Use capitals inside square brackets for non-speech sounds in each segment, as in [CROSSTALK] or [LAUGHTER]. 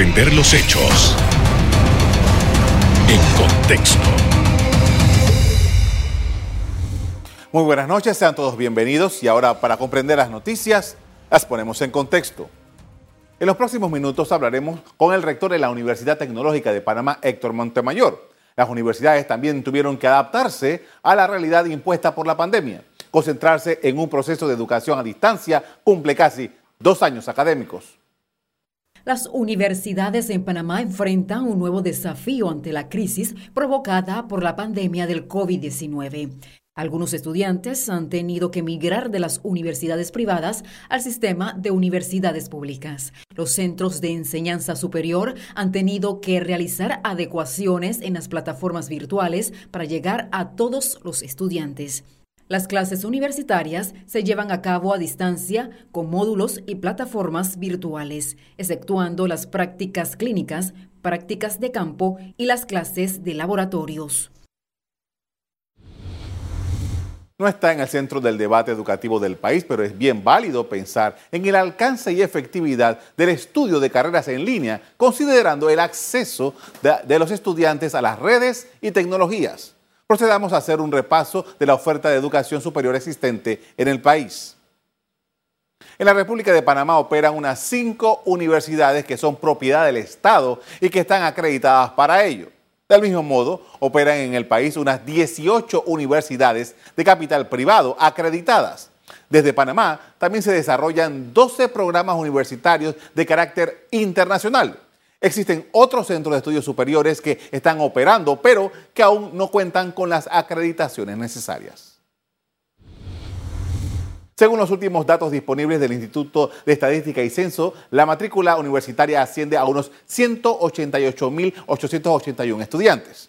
Prender los hechos en contexto. Muy buenas noches, sean todos bienvenidos y ahora para comprender las noticias las ponemos en contexto. En los próximos minutos hablaremos con el rector de la Universidad Tecnológica de Panamá, Héctor Montemayor. Las universidades también tuvieron que adaptarse a la realidad impuesta por la pandemia. Concentrarse en un proceso de educación a distancia cumple casi dos años académicos. Las universidades en Panamá enfrentan un nuevo desafío ante la crisis provocada por la pandemia del COVID-19. Algunos estudiantes han tenido que migrar de las universidades privadas al sistema de universidades públicas. Los centros de enseñanza superior han tenido que realizar adecuaciones en las plataformas virtuales para llegar a todos los estudiantes. Las clases universitarias se llevan a cabo a distancia con módulos y plataformas virtuales, exceptuando las prácticas clínicas, prácticas de campo y las clases de laboratorios. No está en el centro del debate educativo del país, pero es bien válido pensar en el alcance y efectividad del estudio de carreras en línea, considerando el acceso de, los estudiantes a las redes y tecnologías procedamos a hacer un repaso de la oferta de educación superior existente en el país. En la República de Panamá operan unas cinco universidades que son propiedad del Estado y que están acreditadas para ello. Del mismo modo, operan en el país unas 18 universidades de capital privado acreditadas. Desde Panamá también se desarrollan 12 programas universitarios de carácter internacional Existen otros centros de estudios superiores que están operando, pero que aún no cuentan con las acreditaciones necesarias. Según los últimos datos disponibles del Instituto de Estadística y Censo, la matrícula universitaria asciende a unos 188.881 estudiantes.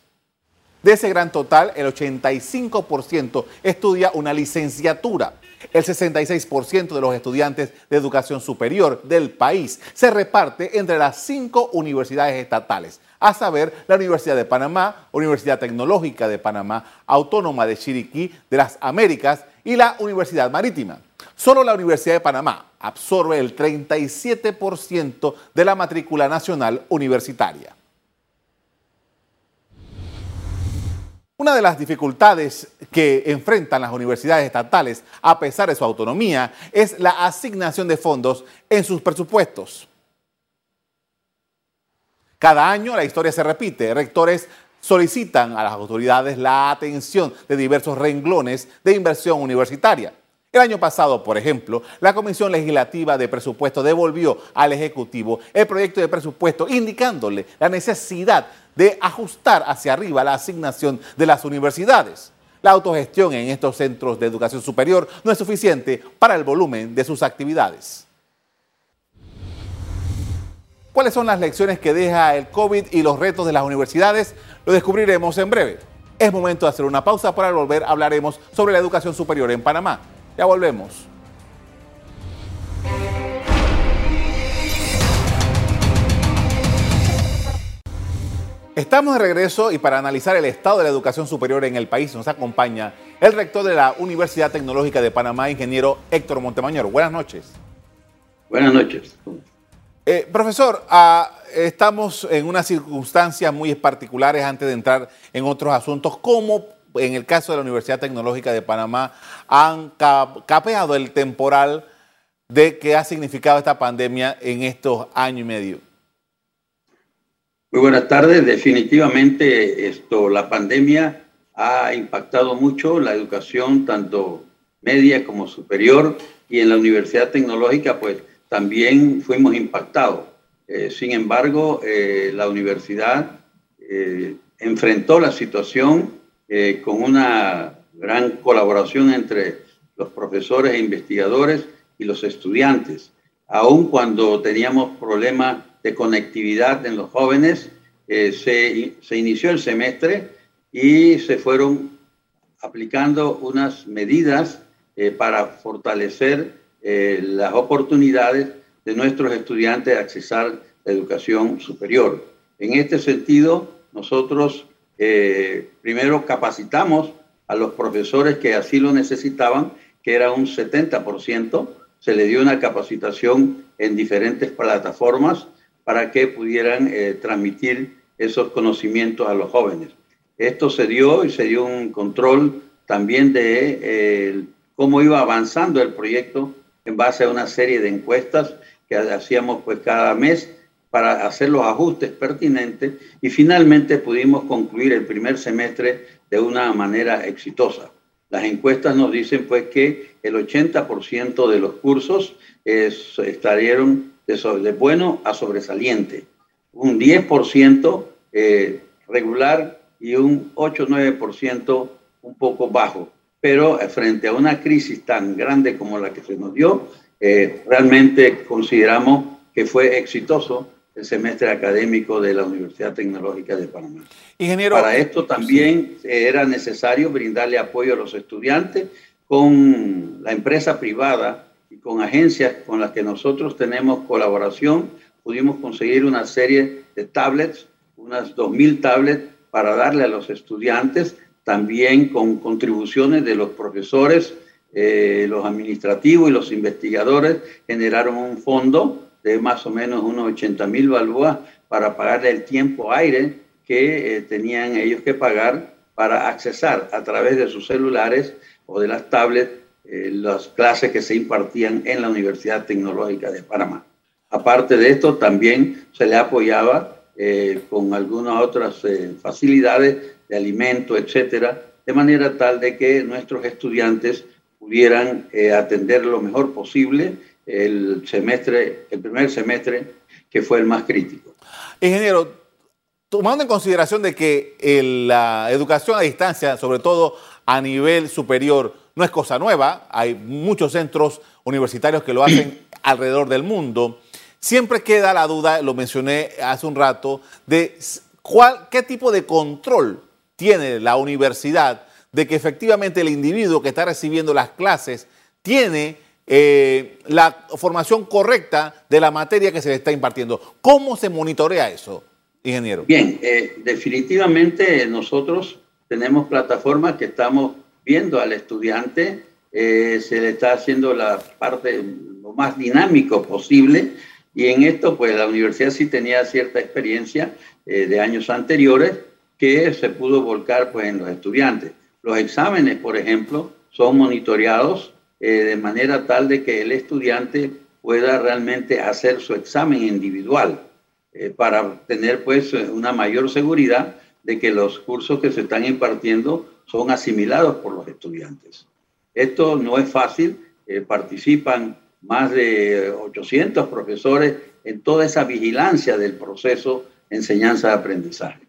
De ese gran total, el 85% estudia una licenciatura. El 66% de los estudiantes de educación superior del país se reparte entre las cinco universidades estatales, a saber, la Universidad de Panamá, Universidad Tecnológica de Panamá, Autónoma de Chiriquí, de las Américas y la Universidad Marítima. Solo la Universidad de Panamá absorbe el 37% de la matrícula nacional universitaria. Una de las dificultades que enfrentan las universidades estatales, a pesar de su autonomía, es la asignación de fondos en sus presupuestos. Cada año la historia se repite. Rectores solicitan a las autoridades la atención de diversos renglones de inversión universitaria. El año pasado, por ejemplo, la Comisión Legislativa de Presupuesto devolvió al Ejecutivo el proyecto de presupuesto indicándole la necesidad de ajustar hacia arriba la asignación de las universidades. La autogestión en estos centros de educación superior no es suficiente para el volumen de sus actividades. ¿Cuáles son las lecciones que deja el COVID y los retos de las universidades? Lo descubriremos en breve. Es momento de hacer una pausa para volver hablaremos sobre la educación superior en Panamá. Ya volvemos. Estamos de regreso y para analizar el estado de la educación superior en el país nos acompaña el rector de la Universidad Tecnológica de Panamá, ingeniero Héctor Montemayor. Buenas noches. Buenas noches. Eh, profesor, ah, estamos en unas circunstancias muy particulares antes de entrar en otros asuntos. ¿Cómo, en el caso de la Universidad Tecnológica de Panamá, han capeado el temporal de qué ha significado esta pandemia en estos años y medio? Muy buenas tardes. Definitivamente esto, la pandemia ha impactado mucho la educación, tanto media como superior, y en la Universidad Tecnológica, pues también fuimos impactados. Eh, sin embargo, eh, la universidad eh, enfrentó la situación con una gran colaboración entre los profesores e investigadores y los estudiantes, aun cuando teníamos problemas de conectividad en los jóvenes. Eh, se, se, inició el semestre y se fueron aplicando unas medidas eh, para fortalecer eh, las oportunidades de nuestros estudiantes de accesar la educación superior. En este sentido, nosotros primero capacitamos a los profesores que así lo necesitaban, que era un 70%, se le dio una capacitación en diferentes plataformas para que pudieran eh, transmitir esos conocimientos a los jóvenes. Esto se dio y se dio un control también de eh, cómo iba avanzando el proyecto en base a una serie de encuestas que hacíamos pues cada mes para hacer los ajustes pertinentes y finalmente pudimos concluir el primer semestre de una manera exitosa. Las encuestas nos dicen pues que el 80% de los cursos estarían de, bueno a sobresaliente, un 10% eh, regular y un 8-9% un poco bajo. Pero eh, frente a una crisis tan grande como la que se nos dio, eh, realmente consideramos que fue exitoso el semestre académico de la Universidad Tecnológica de Panamá. Ingeniero, Para esto también era necesario brindarle apoyo a los estudiantes con la empresa privada y con agencias con las que nosotros tenemos colaboración. Pudimos conseguir una serie de tablets, unas 2.000 tablets para darle a los estudiantes, también con contribuciones de los profesores, eh, los administrativos y los investigadores generaron un fondo de más o menos unos 80 mil balboas para pagarle el tiempo aire que eh, tenían ellos que pagar para accesar a través de sus celulares o de las tablets eh, las clases que se impartían en la Universidad Tecnológica de Panamá. Aparte de esto, también se le apoyaba eh, con algunas otras facilidades de alimento, etcétera, de manera tal de que nuestros estudiantes pudieran atender lo mejor posible el semestre, el primer semestre, que fue el más crítico. Ingeniero, tomando en consideración de que la educación a distancia, sobre todo a nivel superior, no es cosa nueva, hay muchos centros universitarios que lo hacen [CLEARS THROAT] alrededor del mundo, siempre queda la duda, lo mencioné hace un rato, de cuál, qué tipo de control tiene la universidad de que efectivamente el individuo que está recibiendo las clases tiene eh, la formación correcta de la materia que se le está impartiendo. ¿Cómo se monitorea eso, ingeniero? Bien, eh, definitivamente nosotros tenemos plataformas que estamos viendo al estudiante, eh, se le está haciendo la parte lo más dinámico posible y en esto pues la universidad sí tenía cierta experiencia de años anteriores que se pudo volcar pues en los estudiantes. Los exámenes, por ejemplo, son monitoreados eh, de manera tal de que el estudiante pueda realmente hacer su examen individual eh, para tener pues una mayor seguridad de que los cursos que se están impartiendo son asimilados por los estudiantes. Esto no es fácil, eh, participan más de 800 profesores en toda esa vigilancia del proceso enseñanza-aprendizaje.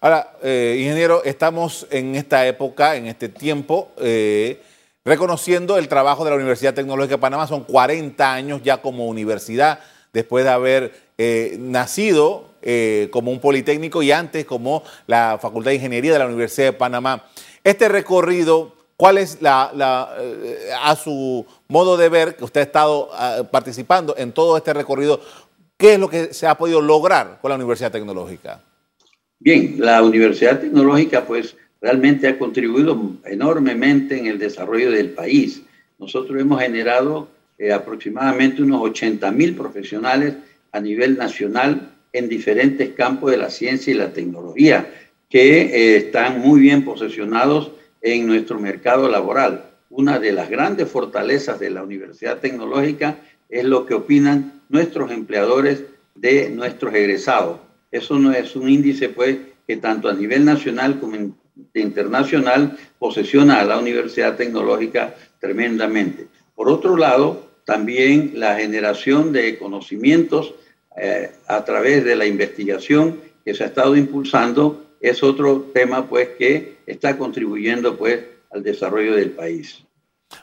Ahora, ingeniero, estamos en esta época, en este tiempo, reconociendo el trabajo de la Universidad Tecnológica de Panamá. Son 40 años ya como universidad, después de haber eh, nacido eh, como un politécnico y antes como la Facultad de Ingeniería de la Universidad de Panamá. Este recorrido, ¿cuál es la, eh, a su modo de ver, que usted ha estado ah, participando en todo este recorrido, qué es lo que se ha podido lograr con la Universidad Tecnológica? Bien, la Universidad Tecnológica, pues, realmente ha contribuido enormemente en el desarrollo del país. Nosotros hemos generado eh, aproximadamente unos 80 mil profesionales a nivel nacional en diferentes campos de la ciencia y la tecnología, que eh, están muy bien posesionados en nuestro mercado laboral. Una de las grandes fortalezas de la Universidad Tecnológica es lo que opinan nuestros empleadores de nuestros egresados. Eso no es un índice, pues, que tanto a nivel nacional como internacional posesiona a la Universidad Tecnológica tremendamente. Por otro lado, también la generación de conocimientos eh, a través de la investigación que se ha estado impulsando es otro tema pues que está contribuyendo pues al desarrollo del país.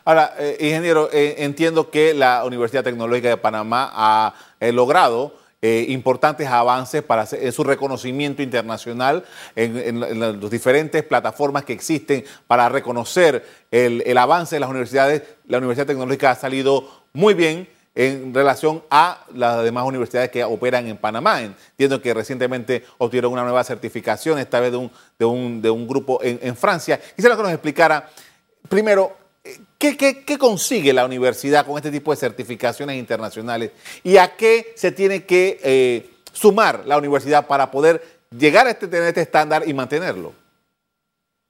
Ahora, eh, ingeniero, eh, entiendo que la Universidad Tecnológica de Panamá ha logrado eh, importantes avances para su reconocimiento internacional en, las diferentes plataformas que existen para reconocer el, avance de las universidades. La Universidad Tecnológica ha salido muy bien en relación a las demás universidades que operan en Panamá. Entiendo que recientemente obtuvieron una nueva certificación, esta vez de un, de un, grupo en, en Francia. Quisiera que nos explicara, primero, ¿qué, consigue la universidad con este tipo de certificaciones internacionales? ¿Y a qué se tiene que eh, sumar la universidad para poder llegar a este, tener este estándar y mantenerlo?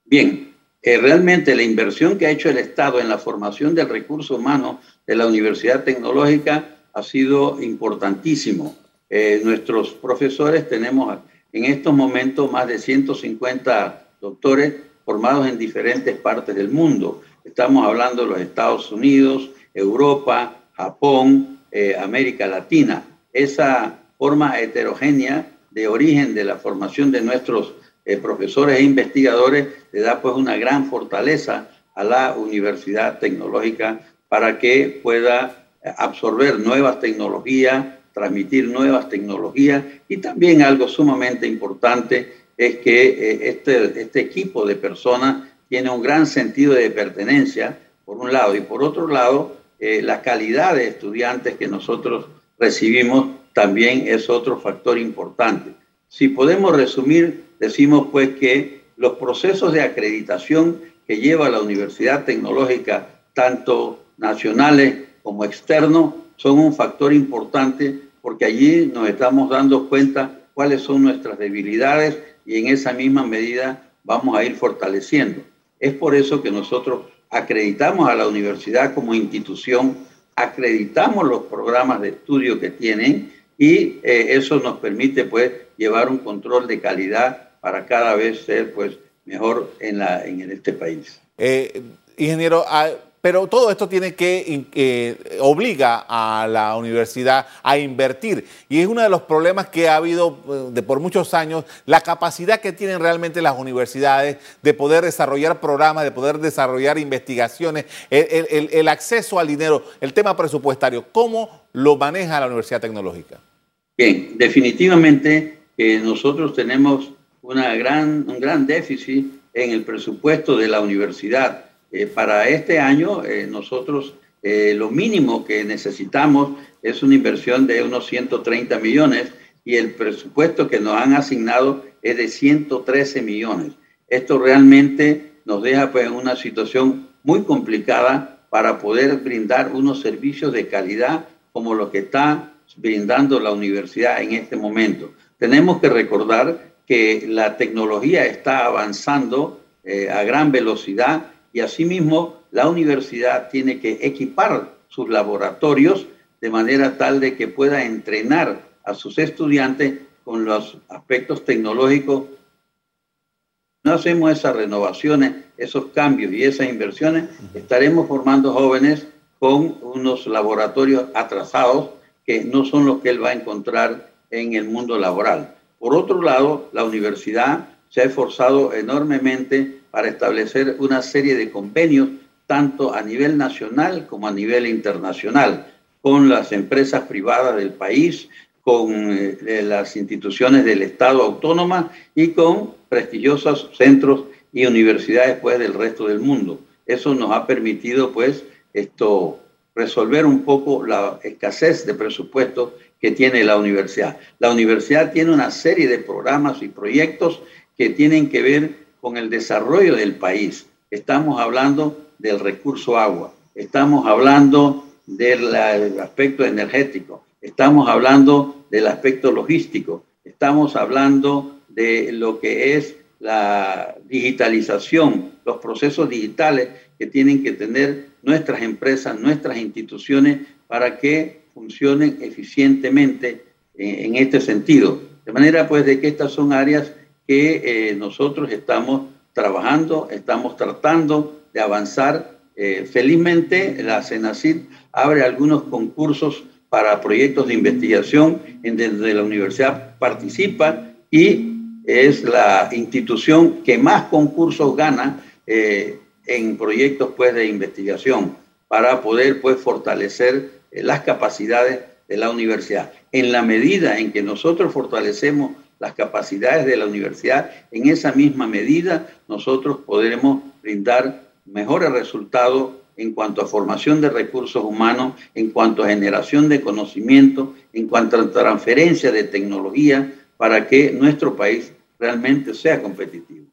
Bien, eh, realmente la inversión que ha hecho el Estado en la formación del recurso humano de la Universidad Tecnológica ha sido importantísimo. Eh, nuestros profesores tenemos en estos momentos más de 150 doctores formados en diferentes partes del mundo. Estamos hablando de los Estados Unidos, Europa, Japón, eh, América Latina. Esa forma heterogénea de origen de la formación de nuestros eh, profesores e investigadores le da pues una gran fortaleza a la Universidad Tecnológica para que pueda absorber nuevas tecnologías, transmitir nuevas tecnologías y también algo sumamente importante es que eh, este, este equipo de personas tiene un gran sentido de pertenencia, por un lado, y por otro lado, eh, la calidad de estudiantes que nosotros recibimos también es otro factor importante. Si podemos resumir, decimos pues que los procesos de acreditación que lleva la Universidad Tecnológica, tanto nacionales como externos, son un factor importante porque allí nos estamos dando cuenta cuáles son nuestras debilidades y en esa misma medida vamos a ir fortaleciendo. Es por eso que nosotros acreditamos a la universidad como institución, acreditamos los programas de estudio que tienen y eh, eso nos permite pues llevar un control de calidad para cada vez ser pues mejor en, la, en este país. Eh, ingeniero, ah, pero todo esto tiene que eh, obliga a la universidad a invertir. Y es uno de los problemas que ha habido eh, por muchos años la capacidad que tienen realmente las universidades de poder desarrollar programas, de poder desarrollar investigaciones, el, acceso al dinero, el tema presupuestario, ¿cómo lo maneja la Universidad Tecnológica? Bien, definitivamente eh, nosotros tenemos una gran, un gran déficit en el presupuesto de la universidad eh, para este año, eh, nosotros eh, lo mínimo que necesitamos es una inversión de unos 130 millones y el presupuesto que nos han asignado es de 113 millones. Esto realmente nos deja pues, en una situación muy complicada para poder brindar unos servicios de calidad como lo que está brindando la universidad en este momento. Tenemos que recordar que la tecnología está avanzando a gran velocidad y asimismo la universidad tiene que equipar sus laboratorios de manera tal de que pueda entrenar a sus estudiantes con los aspectos tecnológicos. No hacemos esas renovaciones, esos cambios y esas inversiones, estaremos formando jóvenes con unos laboratorios atrasados que no son los que él va a encontrar en el mundo laboral. Por otro lado, la universidad se ha esforzado enormemente para establecer una serie de convenios, tanto a nivel nacional como a nivel internacional, con las empresas privadas del país, con eh, las instituciones del Estado autónoma y con prestigiosos centros y universidades pues, del resto del mundo. Eso nos ha permitido pues esto resolver un poco la escasez de presupuesto que tiene la universidad. La universidad tiene una serie de programas y proyectos que tienen que ver con el desarrollo del país. Estamos hablando del recurso agua, estamos hablando del aspecto energético, estamos hablando del aspecto logístico, estamos hablando de lo que es la digitalización, los procesos digitales que tienen que tener nuestras empresas, nuestras instituciones para que funcionen eficientemente en, este sentido. De manera pues de que estas son áreas que eh, nosotros estamos trabajando, estamos tratando de avanzar. Eh, felizmente, la CENACID abre algunos concursos para proyectos de investigación en donde la universidad participa y es la institución que más concursos gana eh, en proyectos pues, de investigación para poder pues, fortalecer las capacidades de la universidad. En la medida en que nosotros fortalecemos las capacidades de la universidad, en esa misma medida nosotros podremos brindar mejores resultados en cuanto a formación de recursos humanos, en cuanto a generación de conocimiento, en cuanto a transferencia de tecnología, para que nuestro país realmente sea competitivo.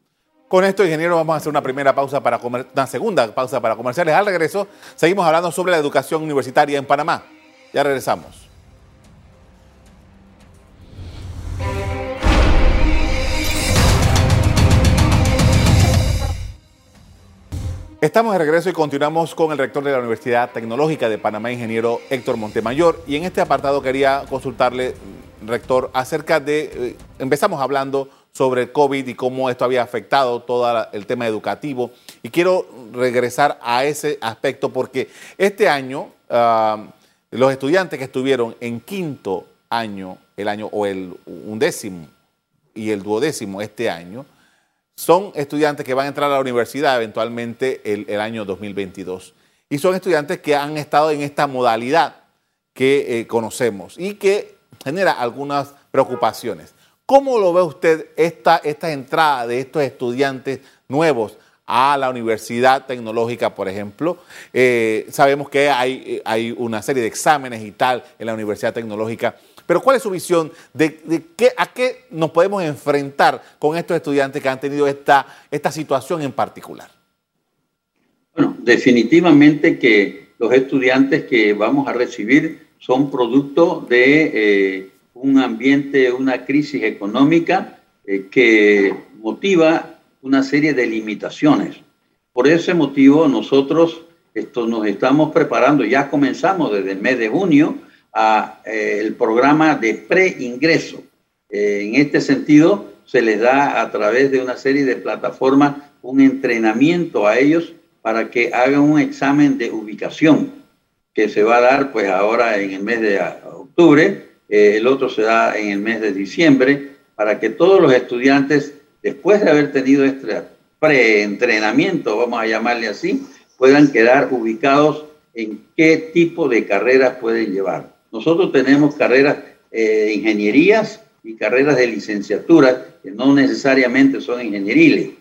Con esto, ingeniero, vamos a hacer una primera pausa para comer, una segunda pausa para comerciales. Al regreso, seguimos hablando sobre la educación universitaria en Panamá. Ya regresamos. Estamos de regreso y continuamos con el rector de la Universidad Tecnológica de Panamá, ingeniero Héctor Montemayor. Y en este apartado quería consultarle, rector, acerca de, eh, empezamos hablando sobre el COVID y cómo esto había afectado todo el tema educativo. Y quiero regresar a ese aspecto porque este año ah, los estudiantes que estuvieron en quinto año, el año o el undécimo y el duodécimo este año, son estudiantes que van a entrar a la universidad eventualmente el, año 2022. Y son estudiantes que han estado en esta modalidad que eh, conocemos y que genera algunas preocupaciones. ¿Cómo lo ve usted esta, esta entrada de estos estudiantes nuevos a la Universidad Tecnológica, por ejemplo? Eh, sabemos que hay, hay, una serie de exámenes y tal en la Universidad Tecnológica, pero ¿cuál es su visión de, qué, a qué nos podemos enfrentar con estos estudiantes que han tenido esta, esta situación en particular? Bueno, definitivamente que los estudiantes que vamos a recibir son producto de eh, un ambiente, una crisis económica eh, que motiva una serie de limitaciones. Por ese motivo nosotros esto, nos estamos preparando, ya comenzamos desde el mes de junio, a, eh, el programa de preingreso. Eh, en este sentido, se les da a través de una serie de plataformas un entrenamiento a ellos para que hagan un examen de ubicación que se va a dar pues ahora en el mes de octubre eh, el otro se da en el mes de diciembre, para que todos los estudiantes, después de haber tenido este preentrenamiento, vamos a llamarle así, puedan quedar ubicados en qué tipo de carreras pueden llevar. Nosotros tenemos carreras eh, de ingenierías y carreras de licenciatura que no necesariamente son ingenieriles.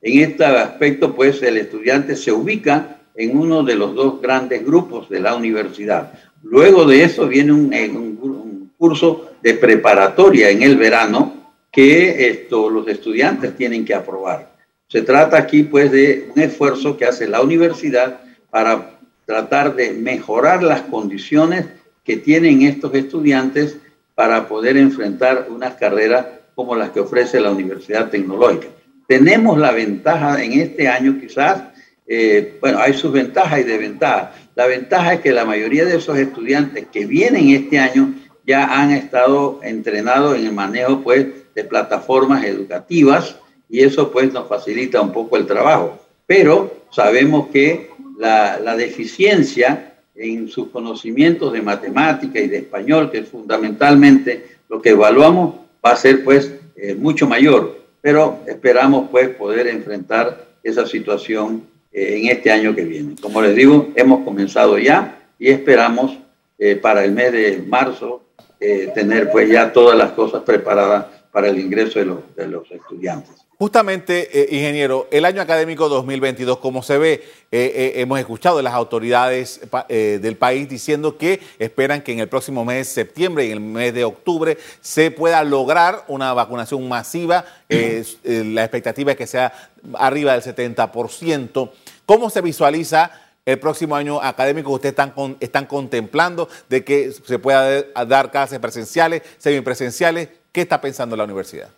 En este aspecto, pues, el estudiante se ubica en uno de los dos grandes grupos de la universidad. Luego de eso viene un, un, curso de preparatoria en el verano que esto, los estudiantes tienen que aprobar. Se trata aquí pues de un esfuerzo que hace la universidad para tratar de mejorar las condiciones que tienen estos estudiantes para poder enfrentar unas carreras como las que ofrece la Universidad Tecnológica. Tenemos la ventaja en este año quizás, eh, bueno, hay sus ventajas y desventajas. La ventaja es que la mayoría de esos estudiantes que vienen este año ya han estado entrenados en el manejo pues, de plataformas educativas y eso pues nos facilita un poco el trabajo. Pero sabemos que la, la deficiencia en sus conocimientos de matemática y de español, que es fundamentalmente lo que evaluamos, va a ser pues eh, mucho mayor. Pero esperamos pues poder enfrentar esa situación eh, en este año que viene. Como les digo, hemos comenzado ya y esperamos eh, para el mes de marzo eh, tener pues ya todas las cosas preparadas para el ingreso de los, estudiantes. Justamente, eh, ingeniero, el año académico 2022, como se ve, eh, hemos escuchado las autoridades del país diciendo que esperan que en el próximo mes de septiembre en el mes de octubre se pueda lograr una vacunación masiva. la expectativa es que sea arriba del 70%. ¿Cómo se visualiza el próximo año académico ustedes están, están contemplando de que se pueda dar clases presenciales, semipresenciales? ¿Qué está pensando la universidad?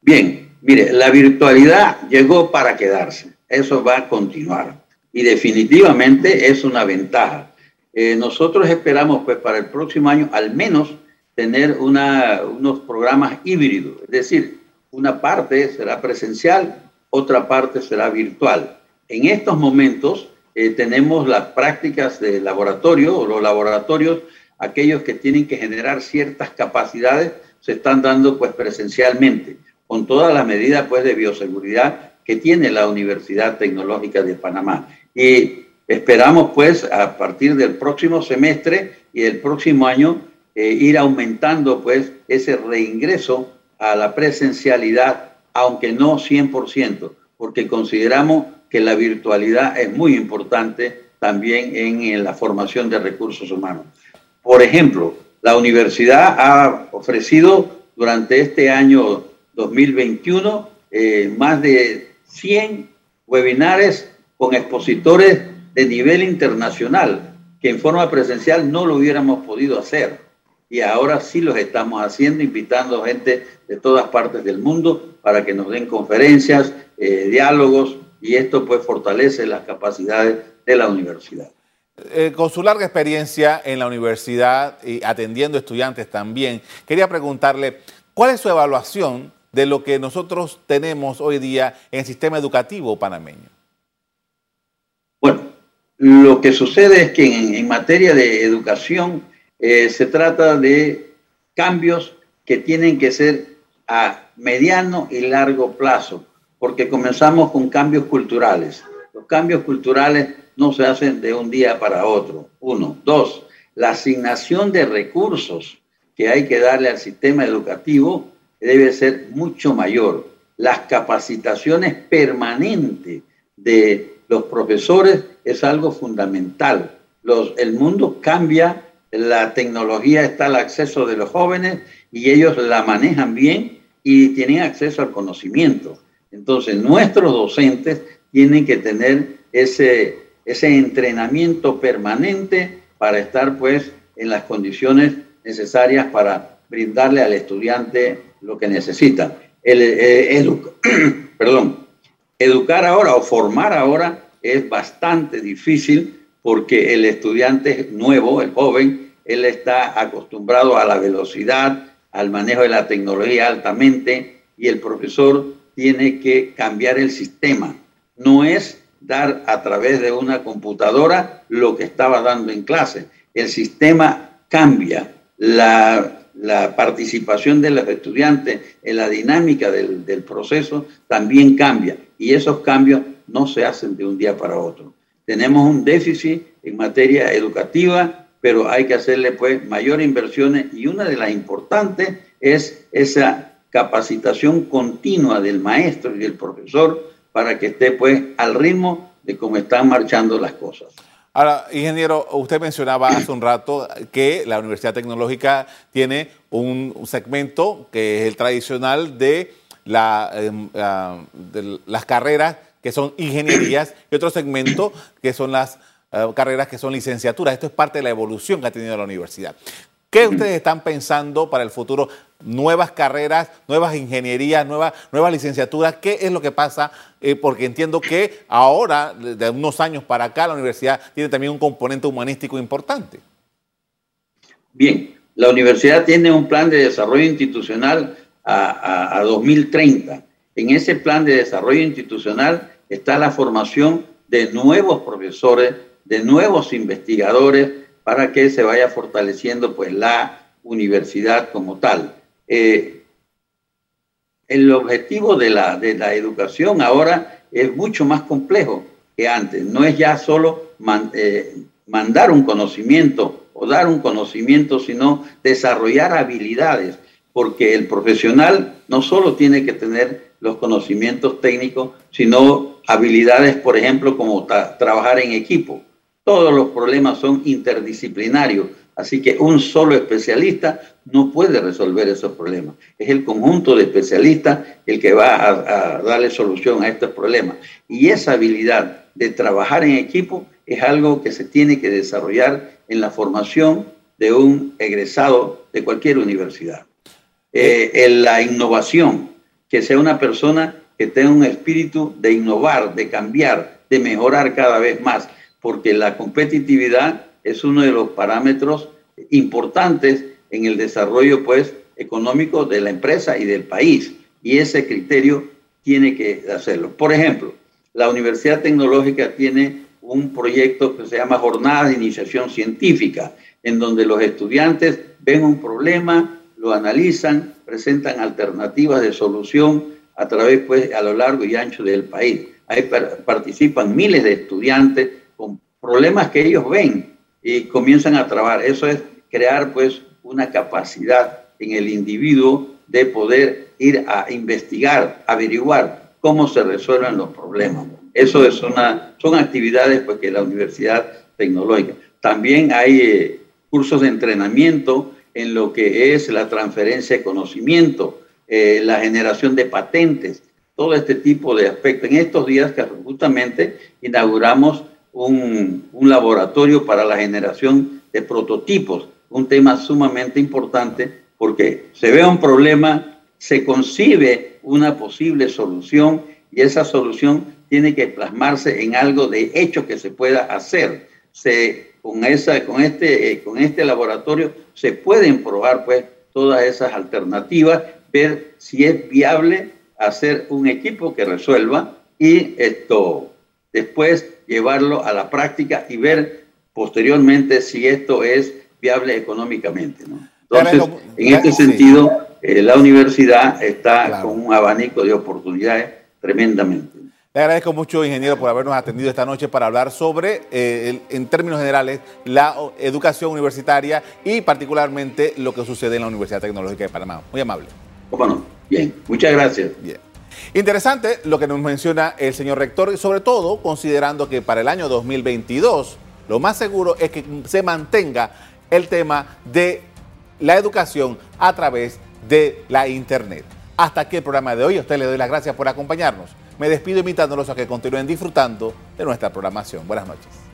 Bien, mire, la virtualidad llegó para quedarse. Eso va a continuar. Y definitivamente es una ventaja. Eh, nosotros esperamos, pues, para el próximo año al menos tener unos programas híbridos. Es decir, una parte será presencial, otra parte será virtual. En estos momentos, eh, tenemos las prácticas de laboratorio o los laboratorios, aquellos que tienen que generar ciertas capacidades, se están dando pues presencialmente, con todas las medidas pues de bioseguridad que tiene la Universidad Tecnológica de Panamá. Y esperamos pues a partir del próximo semestre y el próximo año eh, ir aumentando pues ese reingreso a la presencialidad, aunque no 100%, porque consideramos que la virtualidad es muy importante también en, la formación de recursos humanos. Por ejemplo, la universidad ha ofrecido durante este año 2021 eh, más de 100 webinares con expositores de nivel internacional, que en forma presencial no lo hubiéramos podido hacer. Y ahora sí los estamos haciendo, invitando gente de todas partes del mundo para que nos den conferencias, eh, diálogos, y esto pues fortalece las capacidades de la universidad. Eh, con su larga experiencia en la universidad y atendiendo estudiantes también, quería preguntarle, ¿cuál es su evaluación de lo que nosotros tenemos hoy día en el sistema educativo panameño? Bueno, lo que sucede es que en, materia de educación eh, se trata de cambios que tienen que ser a mediano y largo plazo, porque comenzamos con cambios culturales. Los cambios culturales no se hacen de un día para otro. Uno. Dos, la asignación de recursos que hay que darle al sistema educativo debe ser mucho mayor. Las capacitaciones permanentes de los profesores es algo fundamental. Los, el mundo cambia, la tecnología está al acceso de los jóvenes y ellos la manejan bien y tienen acceso al conocimiento. Entonces, nuestros docentes tienen que tener ese ese entrenamiento permanente para estar pues en las condiciones necesarias para brindarle al estudiante lo que necesita. El, eh, [CLEARS THROAT] perdón, educar ahora o formar ahora es bastante difícil porque el estudiante nuevo, el joven, él está acostumbrado a la velocidad, al manejo de la tecnología altamente y el profesor tiene que cambiar el sistema. No es dar a través de una computadora lo que estaba dando en clase. El sistema cambia, la, participación de los estudiantes en la dinámica del, proceso también cambia y esos cambios no se hacen de un día para otro. Tenemos un déficit en materia educativa, pero hay que hacerle pues mayor inversiones y una de las importantes es esa capacitación continua del maestro y del profesor para que esté pues al ritmo de cómo están marchando las cosas. Ahora, ingeniero, usted mencionaba hace un rato que la Universidad Tecnológica tiene un, segmento que es el tradicional de, em, ah, de las carreras que son ingenierías y otro segmento que son las eh, carreras que son licenciaturas. Esto es parte de la evolución que ha tenido la universidad. ¿Qué ustedes están pensando para el futuro? Nuevas carreras, nuevas ingenierías, nuevas, nuevas licenciaturas. ¿Qué es lo que pasa? Eh, porque entiendo que ahora, de unos años para acá, la universidad tiene también un componente humanístico importante. Bien, la universidad tiene un plan de desarrollo institucional a, a 2030. En ese plan de desarrollo institucional está la formación de nuevos profesores, de nuevos investigadores, para que se vaya fortaleciendo pues la universidad como tal. Eh, el objetivo de la, de la educación ahora es mucho más complejo que antes. No es ya solo eh, mandar un conocimiento o dar un conocimiento, sino desarrollar habilidades, porque el profesional no solo tiene que tener los conocimientos técnicos, sino habilidades, por ejemplo, como trabajar en equipo, todos los problemas son interdisciplinarios, así que un solo especialista no puede resolver esos problemas. Es el conjunto de especialistas el que va a, darle solución a estos problemas. Y esa habilidad de trabajar en equipo es algo que se tiene que desarrollar en la formación de un egresado de cualquier universidad. Eh, en la innovación, que sea una persona que tenga un espíritu de innovar, de cambiar, de mejorar cada vez más porque la competitividad es uno de los parámetros importantes en el desarrollo pues, económico de la empresa y del país. Y ese criterio tiene que hacerlo. Por ejemplo, la Universidad Tecnológica tiene un proyecto que se llama Jornada de Iniciación Científica, en donde los estudiantes ven un problema, lo analizan, presentan alternativas de solución a través, pues, a lo largo y ancho del país. Ahí participan miles de estudiantes problemas que ellos ven y comienzan a trabajar. Eso es crear pues una capacidad en el individuo de poder ir a investigar, averiguar cómo se resuelven los problemas. Eso es una, son actividades pues, que la Universidad Tecnológica. También hay eh, cursos de entrenamiento en lo que es la transferencia de conocimiento, eh, la generación de patentes. todo este tipo de aspectos. En estos días que justamente inauguramos un, un laboratorio para la generación de prototipos, un tema sumamente importante porque se ve un problema, se concibe una posible solución y esa solución tiene que plasmarse en algo de hecho que se pueda hacer. Se, con, esa, con, este, eh, con este laboratorio se pueden probar pues todas esas alternativas, ver si es viable hacer un equipo que resuelva y esto después llevarlo a la práctica y ver posteriormente si esto es viable económicamente. Entonces, en este sentido, eh, la universidad está con un abanico de oportunidades tremendamente. Le agradezco mucho, ingeniero, por habernos atendido esta noche para hablar sobre, eh, en términos generales, la educación universitaria y particularmente lo que sucede en la Universidad Tecnológica de Panamá. Muy amable. ¿Cómo no? Bien, muchas gracias. Bien. Interesante lo que nos menciona el señor rector, y sobre todo considerando que para el año 2022 lo más seguro es que se mantenga el tema de la educación a través de la Internet. Hasta aquí el programa de hoy. A usted le doy las gracias por acompañarnos. Me despido invitándolos a que continúen disfrutando de nuestra programación. Buenas noches.